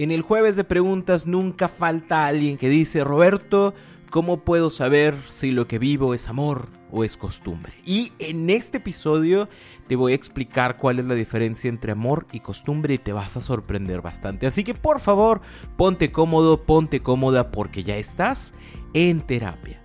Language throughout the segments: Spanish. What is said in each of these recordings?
En el jueves de preguntas nunca falta alguien que dice, Roberto, ¿cómo puedo saber si lo que vivo es amor o es costumbre? Y en este episodio te voy a explicar cuál es la diferencia entre amor y costumbre y te vas a sorprender bastante. Así que por favor, ponte cómodo, ponte cómoda porque ya estás en terapia.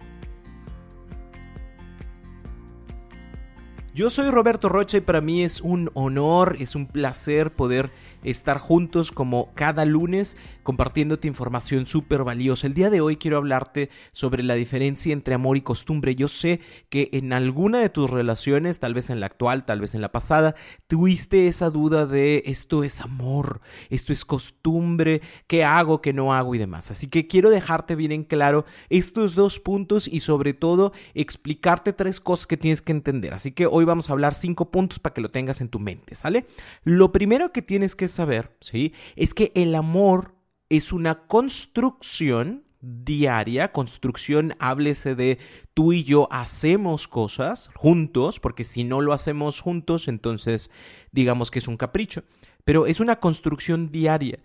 Yo soy Roberto Rocha y para mí es un honor, es un placer poder estar juntos como cada lunes compartiéndote información súper valiosa. El día de hoy quiero hablarte sobre la diferencia entre amor y costumbre. Yo sé que en alguna de tus relaciones, tal vez en la actual, tal vez en la pasada, tuviste esa duda de esto es amor, esto es costumbre, qué hago, qué no hago y demás. Así que quiero dejarte bien en claro estos dos puntos y sobre todo explicarte tres cosas que tienes que entender. Así que hoy vamos a hablar cinco puntos para que lo tengas en tu mente, ¿sale? Lo primero que tienes que saber, ¿sí? Es que el amor es una construcción diaria, construcción, háblese de tú y yo hacemos cosas juntos, porque si no lo hacemos juntos, entonces digamos que es un capricho, pero es una construcción diaria,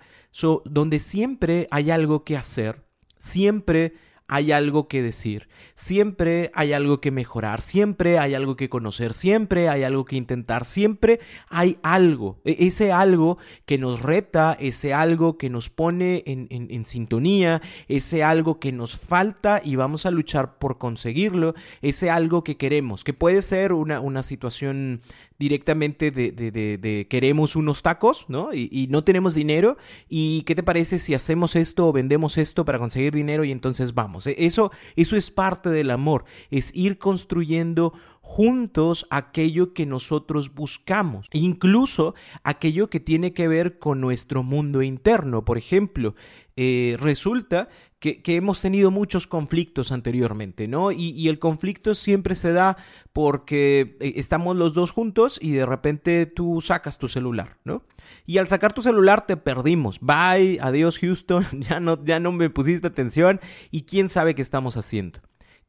donde siempre hay algo que hacer, siempre hay algo que decir, siempre hay algo que mejorar, siempre hay algo que conocer, siempre hay algo que intentar, siempre hay algo, e-, ese algo que nos reta, ese algo que nos pone en, sintonía, ese algo que nos falta y vamos a luchar por conseguirlo, ese algo que queremos, que puede ser una, una situación directamente de, queremos unos tacos, ¿no? Y, y, no tenemos dinero. ¿Y qué te parece si hacemos esto o vendemos esto para conseguir dinero y entonces vamos? E, eso, eso es parte del amor, es ir construyendo juntos aquello que nosotros buscamos, incluso aquello que tiene que ver con nuestro mundo interno. Por ejemplo, eh, resulta que, hemos tenido muchos conflictos anteriormente, ¿no? Y, el conflicto siempre se da porque eh, estamos los dos juntos y de repente tú sacas tu celular, ¿no? Y al sacar tu celular te perdimos. Bye, adiós Houston, ya no, ya no me pusiste atención y quién sabe qué estamos haciendo.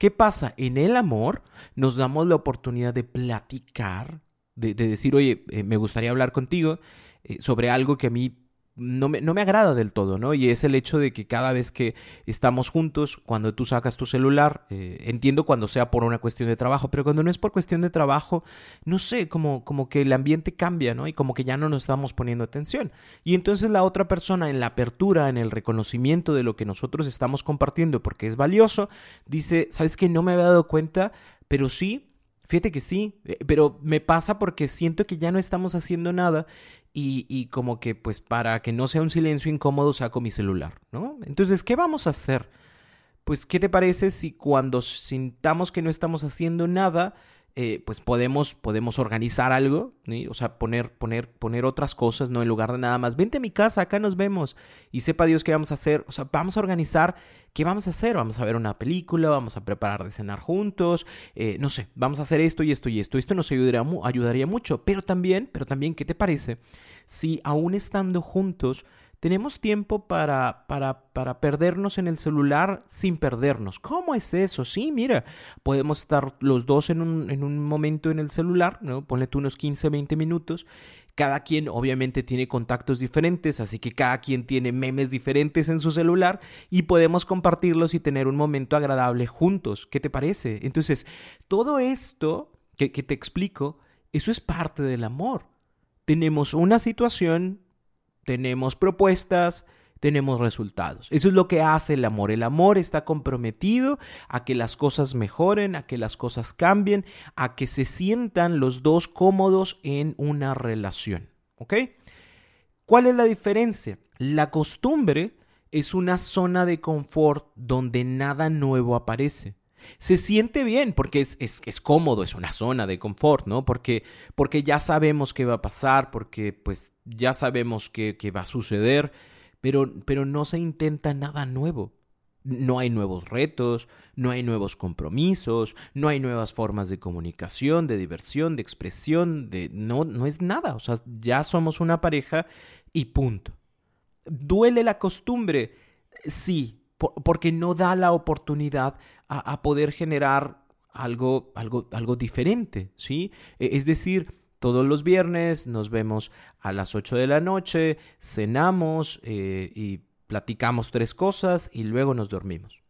¿Qué pasa? En el amor nos damos la oportunidad de platicar, de, decir, oye, eh, me gustaría hablar contigo eh, sobre algo que a mí no me, no me, agrada del todo, ¿no? Y es el hecho de que cada vez que estamos juntos, cuando tú sacas tu celular, eh, entiendo cuando sea por una cuestión de trabajo, pero cuando no es por cuestión de trabajo, no sé, como, como que el ambiente cambia, ¿no? Y como que ya no nos estamos poniendo atención. Y entonces la otra persona en la apertura, en el reconocimiento de lo que nosotros estamos compartiendo, porque es valioso, dice, ¿sabes qué? No me había dado cuenta, pero sí, Fíjate que sí, eh, pero me pasa porque siento que ya no estamos haciendo nada y, como que pues para que no sea un silencio incómodo saco mi celular, ¿no? Entonces, ¿qué vamos a hacer? Pues, ¿qué te parece si cuando sintamos que no estamos haciendo nada, eh, pues podemos, podemos organizar algo, o sea, poner, poner, poner otras cosas, ¿no? En lugar de nada más, vente a mi casa, acá nos vemos y sepa Dios qué vamos a hacer, o sea, vamos a organizar qué vamos a hacer, vamos a ver una película, vamos a preparar de cenar juntos, eh, no sé, vamos a hacer esto y esto y esto, esto nos ayudaría, ayudaría mucho, pero también, pero también, ¿qué te parece? Si aún estando juntos, tenemos tiempo para, para, para, perdernos en el celular sin perdernos. ¿Cómo es eso? Sí, mira, podemos estar los dos en un, en un momento en el celular, ¿no? Ponle unos 15, 20 minutos. Cada quien obviamente tiene contactos diferentes, así que cada quien tiene memes diferentes en su celular y podemos compartirlos y tener un momento agradable juntos. ¿Qué te parece? Entonces, todo esto que te explico, eso es parte del amor. Tenemos una situación tenemos propuestas, tenemos resultados. Eso es lo que hace el amor. El amor está comprometido a que las cosas mejoren, a que las cosas cambien, a que se sientan los dos cómodos en una relación. ¿Ok? ¿Cuál es la diferencia? La costumbre es una zona de confort donde nada nuevo aparece. Se siente bien porque es, es, es, cómodo, es una zona de confort, ¿no? Porque, porque ya sabemos qué va a pasar, porque pues ya sabemos qué, qué va a suceder, pero, pero no se intenta nada nuevo. No hay nuevos retos, no hay nuevos compromisos, no hay nuevas formas de comunicación, de diversión, de expresión, de no no es nada, o sea, ya somos una pareja y punto. ¿Duele la costumbre? Sí, porque no da la oportunidad a, poder generar algo, algo, algo diferente, ¿sí? E, es decir, todos los viernes nos vemos a las 8 de la noche, cenamos eh, y platicamos tres cosas y luego nos dormimos.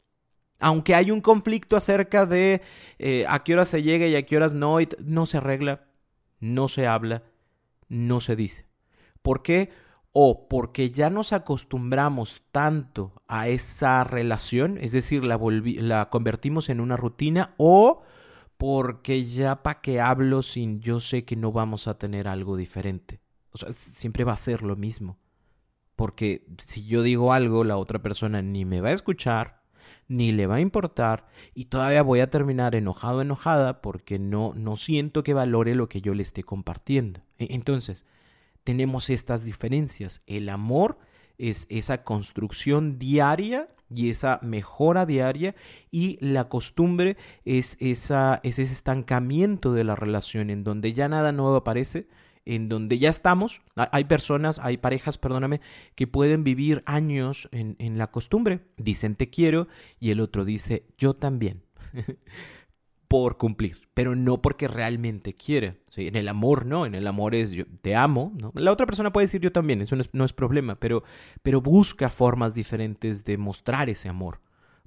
Aunque hay un conflicto acerca de eh, a qué horas se llega y a qué horas no, no se arregla, no se habla, no se dice. ¿Por qué? O porque ya nos acostumbramos tanto a esa relación, es decir, la, la convertimos en una rutina, o porque ya para qué hablo sin yo sé que no vamos a tener algo diferente. O sea, siempre va a ser lo mismo porque si yo digo algo, la otra persona ni me va a escuchar, ni le va a importar, y todavía voy a terminar enojado, enojada, porque no, no siento que valore lo que yo le esté compartiendo. E, entonces, tenemos estas diferencias. El amor es esa construcción diaria y esa mejora diaria y la costumbre es, esa, es ese estancamiento de la relación en donde ya nada nuevo aparece, en donde ya estamos, hay personas, hay parejas, perdóname, que pueden vivir años en, en la costumbre. Dicen te quiero y el otro dice yo también. por cumplir, pero no porque realmente quiere. ¿sí? En el amor no, en el amor es yo te amo. ¿no? La otra persona puede decir yo también, eso no es, problema, pero, pero busca formas diferentes de mostrar ese amor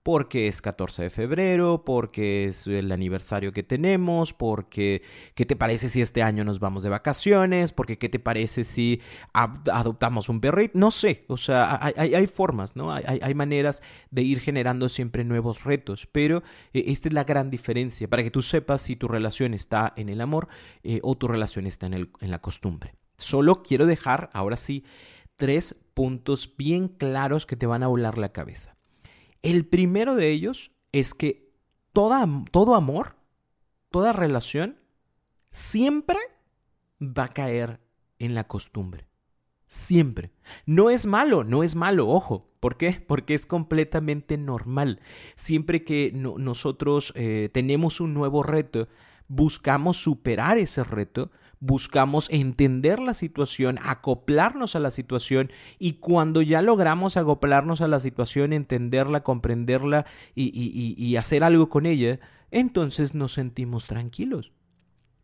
porque es 14 de febrero, porque es el aniversario que tenemos, porque qué te parece si este año nos vamos de vacaciones, porque qué te parece si adoptamos un perrito, no sé, o sea, hay, formas, ¿no? Hay, maneras de ir generando siempre nuevos retos, pero eh, esta es la gran diferencia, para que tú sepas si tu relación está en el amor eh, o tu relación está en, en la costumbre. Solo quiero dejar, ahora sí, tres puntos bien claros que te van a volar la cabeza. El primero de ellos es que toda, todo amor, toda relación, siempre va a caer en la costumbre. Siempre. No es malo, no es malo, ojo. ¿Por qué? Porque es completamente normal. Siempre que nosotros eh, tenemos un nuevo reto, buscamos superar ese reto, buscamos entender la situación, acoplarnos a la situación y cuando ya logramos acoplarnos a la situación, entenderla, comprenderla y, hacer algo con ella, entonces nos sentimos tranquilos.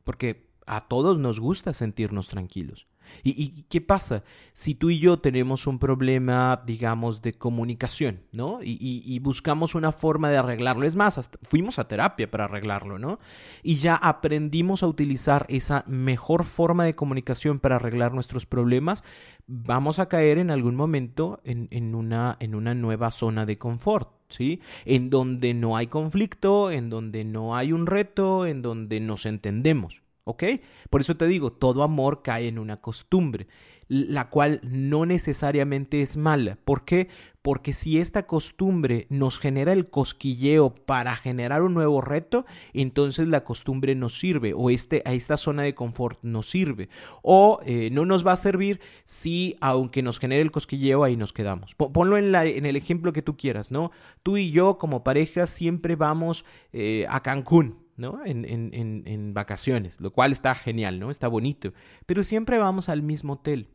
Porque a todos nos gusta sentirnos tranquilos. ¿Y, qué pasa? Si tú y yo tenemos un problema, digamos, de comunicación, ¿no? Y, buscamos una forma de arreglarlo. Es más, fuimos a terapia para arreglarlo, ¿no? Y ya aprendimos a utilizar esa mejor forma de comunicación para arreglar nuestros problemas, vamos a caer en algún momento en, una, en una nueva zona de confort. ¿Sí? En donde no hay conflicto, en donde no hay un reto, en donde nos entendemos. ¿Ok? Por eso te digo, todo amor cae en una costumbre, la cual no necesariamente es mala. ¿Por qué? Porque si esta costumbre nos genera el cosquilleo para generar un nuevo reto, entonces la costumbre nos sirve o este, a esta zona de confort nos sirve. O eh, no nos va a servir si, aunque nos genere el cosquilleo, ahí nos quedamos. Ponlo en, la, en el ejemplo que tú quieras, ¿no? Tú y yo como pareja siempre vamos eh, a Cancún, ¿no? En, en, en, vacaciones, lo cual está genial, ¿no? Está bonito. Pero siempre vamos al mismo hotel.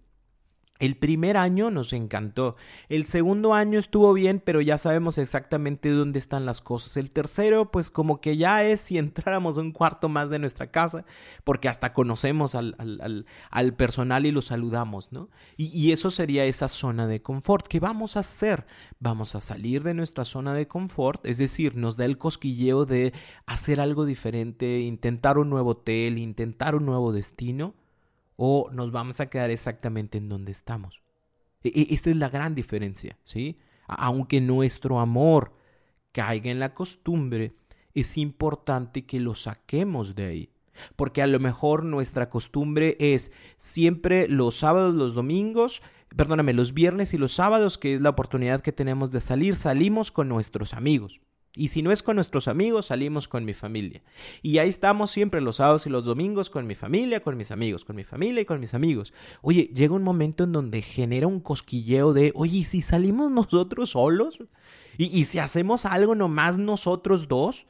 El primer año nos encantó. El segundo año estuvo bien, pero ya sabemos exactamente dónde están las cosas. El tercero, pues como que ya es si entráramos un cuarto más de nuestra casa, porque hasta conocemos al, al, al, personal y lo saludamos, ¿no? Y, y, eso sería esa zona de confort. ¿Qué vamos a hacer? Vamos a salir de nuestra zona de confort, es decir, nos da el cosquilleo de hacer algo diferente, intentar un nuevo hotel, intentar un nuevo destino o nos vamos a quedar exactamente en donde estamos. E, e, esta es la gran diferencia, ¿sí? Aunque nuestro amor caiga en la costumbre, es importante que lo saquemos de ahí. Porque a lo mejor nuestra costumbre es siempre los sábados, los domingos, perdóname, los viernes y los sábados, que es la oportunidad que tenemos de salir, salimos con nuestros amigos. Y si no es con nuestros amigos, salimos con mi familia. Y ahí estamos siempre los sábados y los domingos con mi familia, con mis amigos, con mi familia y con mis amigos. Oye, llega un momento en donde genera un cosquilleo de, oye, ¿y si salimos nosotros solos? ¿Y, y si hacemos algo nomás nosotros dos?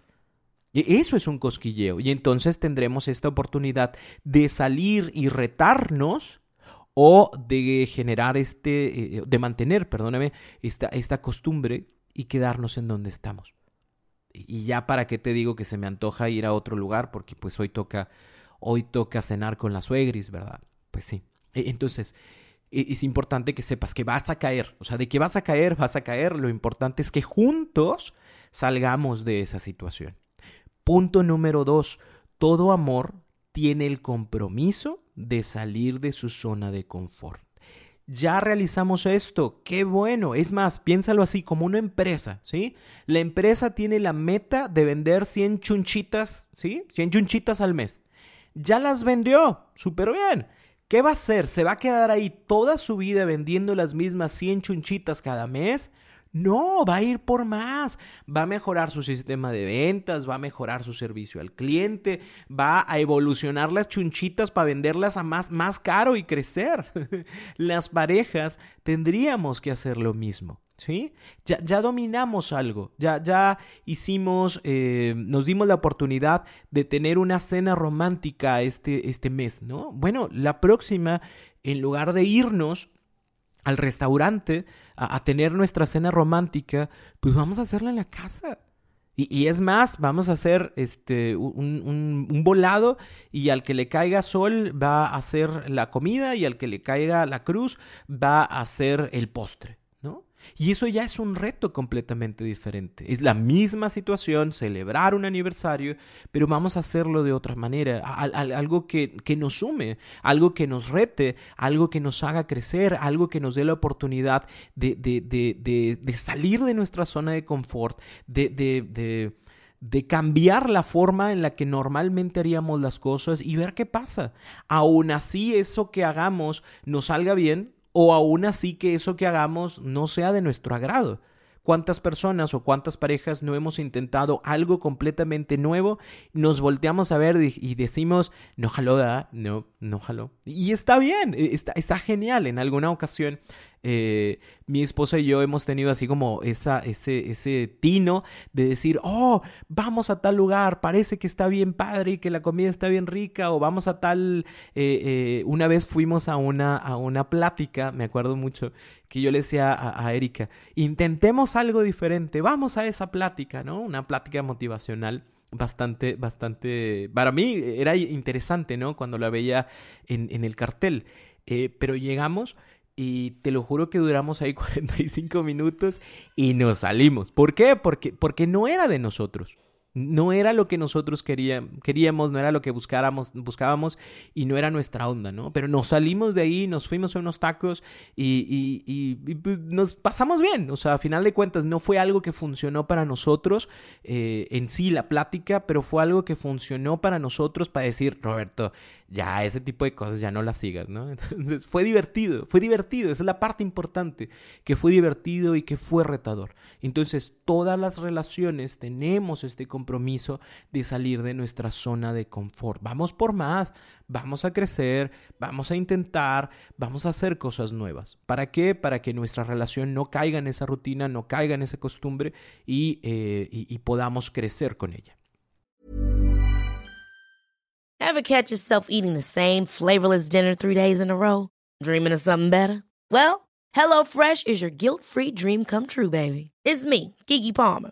E, eso es un cosquilleo. Y entonces tendremos esta oportunidad de salir y retarnos o de generar este, eh, de mantener, perdóname, esta, esta costumbre y quedarnos en donde estamos y ya para qué te digo que se me antoja ir a otro lugar porque pues hoy toca hoy toca cenar con la suegris, ¿verdad? Pues sí. E, entonces, e, es importante que sepas que vas a caer, o sea, de que vas a caer, vas a caer, lo importante es que juntos salgamos de esa situación. Punto número dos, todo amor tiene el compromiso de salir de su zona de confort ya realizamos esto, qué bueno. Es más, piénsalo así como una empresa, ¿sí? La empresa tiene la meta de vender 100 chunchitas, ¿sí? 100 chunchitas al mes. Ya las vendió, súper bien. ¿Qué va a hacer? ¿Se va a quedar ahí toda su vida vendiendo las mismas 100 chunchitas cada mes? No, va a ir por más. Va a mejorar su sistema de ventas, va a mejorar su servicio al cliente, va a evolucionar las chunchitas para venderlas a más, más caro y crecer. las parejas tendríamos que hacer lo mismo. ¿Sí? Ya, ya dominamos algo, ya, ya hicimos, eh, nos dimos la oportunidad de tener una cena romántica este, este mes, ¿no? Bueno, la próxima, en lugar de irnos al restaurante a, tener nuestra cena romántica, pues vamos a hacerla en la casa. Y, es más, vamos a hacer este, un, un, volado y al que le caiga sol va a hacer la comida y al que le caiga la cruz va a hacer el postre. Y eso ya es un reto completamente diferente. Es la misma situación, celebrar un aniversario, pero vamos a hacerlo de otra manera, algo que, nos sume, algo que nos rete, algo que nos haga crecer, algo que nos dé la oportunidad de, de salir de nuestra zona de confort, de de cambiar la forma en la que normalmente haríamos las cosas y ver qué pasa. Aún así eso que hagamos nos salga bien, o aún así que eso que hagamos no sea de nuestro agrado. ¿Cuántas personas o cuántas parejas no hemos intentado algo completamente nuevo? Nos volteamos a ver y decimos, no jaló, No, no jaló. Y está bien, e, está, está genial. En alguna ocasión eh, mi esposa y yo hemos tenido así como esa, ese, ese tino de decir, oh, vamos a tal lugar, parece que está bien padre y que la comida está bien rica, o vamos a tal, eh, eh, una vez fuimos a una, a una plática, me acuerdo mucho, que yo le decía a, Erika, intentemos algo diferente, vamos a esa plática, ¿no? Una plática motivacional bastante, bastante, para mí era interesante, ¿no? Cuando la veía en, en el cartel. pero llegamos y te lo juro que duramos ahí 45 minutos y nos salimos. ¿Por qué? Porque, porque no era de nosotros. No era lo que nosotros queríamos, no era lo que buscáramos, buscábamos y no era nuestra onda, ¿no? Pero nos salimos de ahí, nos fuimos a unos tacos y, pues, nos pasamos bien. O sea, a final de cuentas, no fue algo que funcionó para nosotros eh, en sí la plática, pero fue algo que funcionó para nosotros para decir, Roberto, ya ese tipo de cosas ya no las sigas, ¿no? Entonces fue divertido, fue divertido, esa es la parte importante, que fue divertido y que fue retador. Entonces todas las relaciones tenemos este de salir de nuestra zona de confort. Vamos por más, vamos a crecer, vamos a intentar, vamos a hacer cosas nuevas. ¿Para qué? Para que nuestra relación no caiga en esa rutina, no caiga en esa costumbre y, eh, y podamos crecer con ella. Ever catch yourself eating the same flavorless dinner three days in a row? Dreaming of something better? Well, HelloFresh is your guilt-free dream come true, baby. It's me, Kiki Palmer.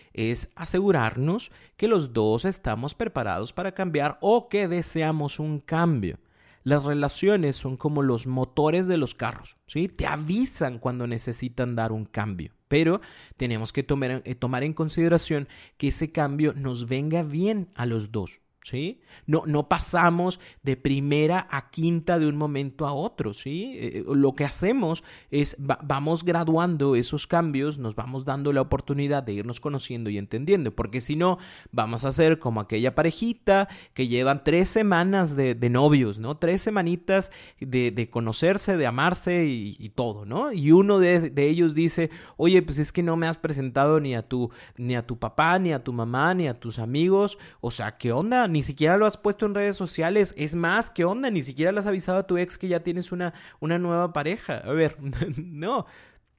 es asegurarnos que los dos estamos preparados para cambiar o que deseamos un cambio. Las relaciones son como los motores de los carros, ¿sí? Te avisan cuando necesitan dar un cambio, pero tenemos que tomar, eh, tomar en consideración que ese cambio nos venga bien a los dos. ¿Sí? No, no pasamos de primera a quinta de un momento a otro, ¿sí? Eh, lo que hacemos es vamos graduando esos cambios, nos vamos dando la oportunidad de irnos conociendo y entendiendo, porque si no, vamos a ser como aquella parejita que llevan tres semanas de, novios, ¿no? Tres semanitas de, conocerse, de amarse y, todo, ¿no? Y uno de, de, ellos dice, oye, pues es que no me has presentado ni a tu, ni a tu papá, ni a tu mamá, ni a tus amigos, o sea, ¿qué onda? Ni siquiera lo has puesto en redes sociales. Es más, ¿qué onda? Ni siquiera le has avisado a tu ex que ya tienes una, una nueva pareja. A ver, no.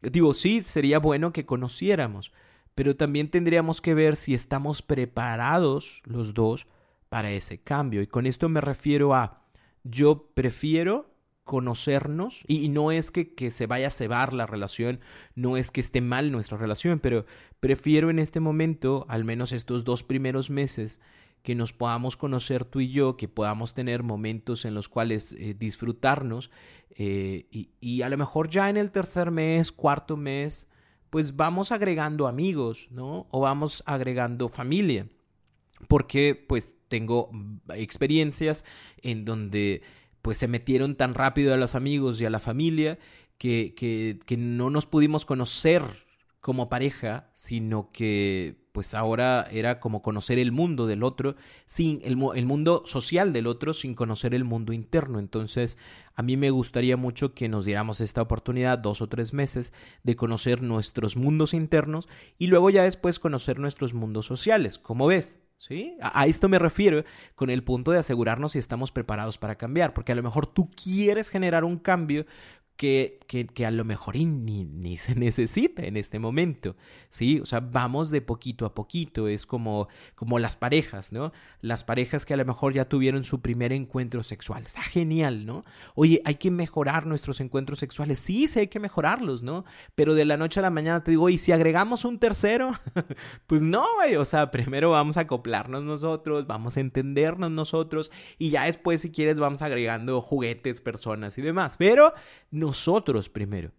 Digo, sí, sería bueno que conociéramos, pero también tendríamos que ver si estamos preparados los dos para ese cambio. Y con esto me refiero a, yo prefiero conocernos y, no es que, que, se vaya a cebar la relación, no es que esté mal nuestra relación, pero prefiero en este momento, al menos estos dos primeros meses, que nos podamos conocer tú y yo, que podamos tener momentos en los cuales eh, disfrutarnos eh, y, y, a lo mejor ya en el tercer mes, cuarto mes, pues vamos agregando amigos, ¿no? O vamos agregando familia. Porque pues tengo experiencias en donde pues se metieron tan rápido a los amigos y a la familia que, que, que no nos pudimos conocer como pareja, sino que pues ahora era como conocer el mundo del otro, sin el, el, mundo social del otro, sin conocer el mundo interno. Entonces, a mí me gustaría mucho que nos diéramos esta oportunidad, dos o tres meses, de conocer nuestros mundos internos y luego ya después conocer nuestros mundos sociales. ¿Cómo ves? ¿Sí? A, esto me refiero con el punto de asegurarnos si estamos preparados para cambiar, porque a lo mejor tú quieres generar un cambio que, que, a lo mejor ni, ni, se necesita en este momento, ¿sí? O sea, vamos de poquito a poquito, es como, como las parejas, ¿no? Las parejas que a lo mejor ya tuvieron su primer encuentro sexual, está genial, ¿no? Oye, hay que mejorar nuestros encuentros sexuales, sí, sí hay que mejorarlos, ¿no? Pero de la noche a la mañana te digo, ¿y si agregamos un tercero? pues no, güey, o sea, primero vamos a acoplarnos nosotros, vamos a entendernos nosotros y ya después, si quieres, vamos agregando juguetes, personas y demás, pero nosotros primero.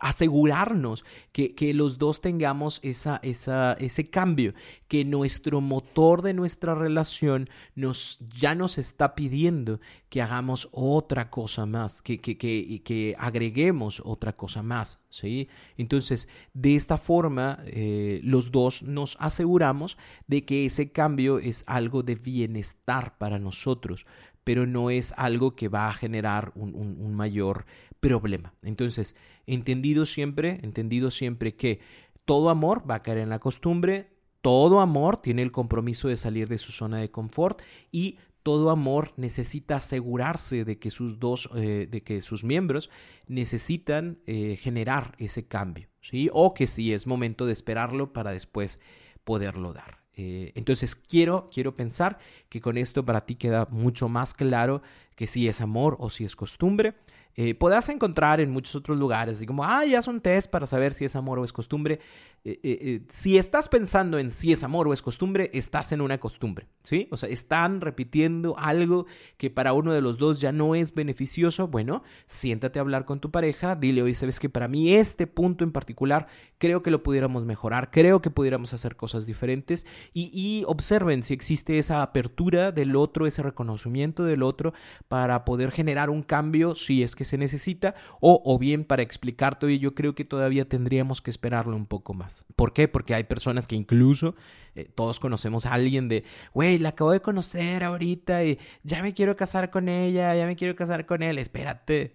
Asegurarnos que, que los dos tengamos esa, esa, ese cambio, que nuestro motor de nuestra relación nos, ya nos está pidiendo que hagamos otra cosa más, que, que, que, agreguemos otra cosa más. ¿sí? Entonces, de esta forma, eh, los dos nos aseguramos de que ese cambio es algo de bienestar para nosotros, pero no es algo que va a generar un, un mayor problema. Entonces, entendido siempre, entendido siempre que todo amor va a caer en la costumbre, todo amor tiene el compromiso de salir de su zona de confort y todo amor necesita asegurarse de que sus dos, eh, de que sus miembros necesitan eh, generar ese cambio, ¿sí? O que si es momento de esperarlo para después poderlo dar. Eh, entonces quiero, quiero pensar que con esto para ti queda mucho más claro que si es amor o si es costumbre eh, podrás encontrar en muchos otros lugares, así como, ah, ya son test para saber si es amor o es costumbre. Eh, eh, si estás pensando en si es amor o es costumbre, estás en una costumbre, ¿sí? O sea, están repitiendo algo que para uno de los dos ya no es beneficioso. Bueno, siéntate a hablar con tu pareja, dile, oye, sabes que para mí este punto en particular creo que lo pudiéramos mejorar, creo que pudiéramos hacer cosas diferentes y, y observen si existe esa apertura del otro, ese reconocimiento del otro para poder generar un cambio si es que se necesita o, o bien para explicarte, oye, yo creo que todavía tendríamos que esperarlo un poco más. ¿Por qué? Porque hay personas que incluso eh, todos conocemos a alguien de, güey, la acabo de conocer ahorita y ya me quiero casar con ella, ya me quiero casar con él. Espérate,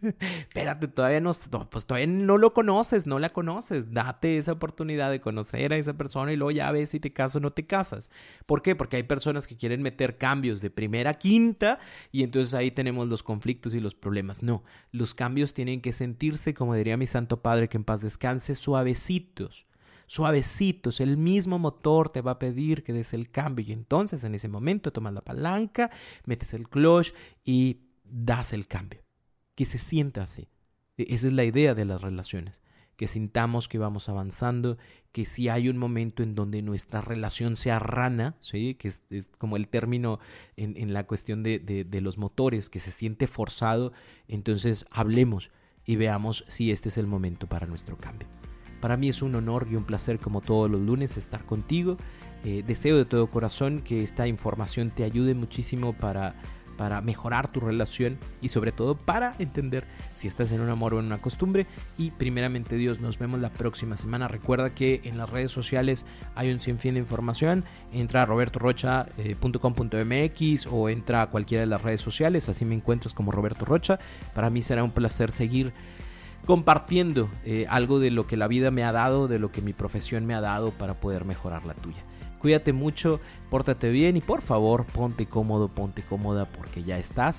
espérate, todavía no, pues todavía no lo conoces, no la conoces. Date esa oportunidad de conocer a esa persona y luego ya ves si te casas o no te casas. ¿Por qué? Porque hay personas que quieren meter cambios de primera a quinta y entonces ahí tenemos los conflictos y los problemas. No, los cambios tienen que sentirse, como diría mi santo padre que en paz descanse, suavecitos suavecitos, el mismo motor te va a pedir que des el cambio y entonces en ese momento tomas la palanca, metes el clutch y das el cambio. Que se sienta así. E-, esa es la idea de las relaciones que sintamos que vamos avanzando, que si hay un momento en donde nuestra relación se arrana, ¿sí? que es, como el término en, la cuestión de, de, los motores, que se siente forzado, entonces hablemos y veamos si este es el momento para nuestro cambio. Para mí es un honor y un placer como todos los lunes estar contigo. Eh, deseo de todo corazón que esta información te ayude muchísimo para para mejorar tu relación y sobre todo para entender si estás en un amor o en una costumbre. Y primeramente Dios, nos vemos la próxima semana. Recuerda que en las redes sociales hay un sinfín de información. Entra a robertorocha.com.mx o entra a cualquiera de las redes sociales. Así me encuentras como Roberto Rocha. Para mí será un placer seguir compartiendo eh, algo de lo que la vida me ha dado, de lo que mi profesión me ha dado para poder mejorar la tuya. Cuídate mucho, pórtate bien y por favor ponte cómodo, ponte cómoda porque ya estás.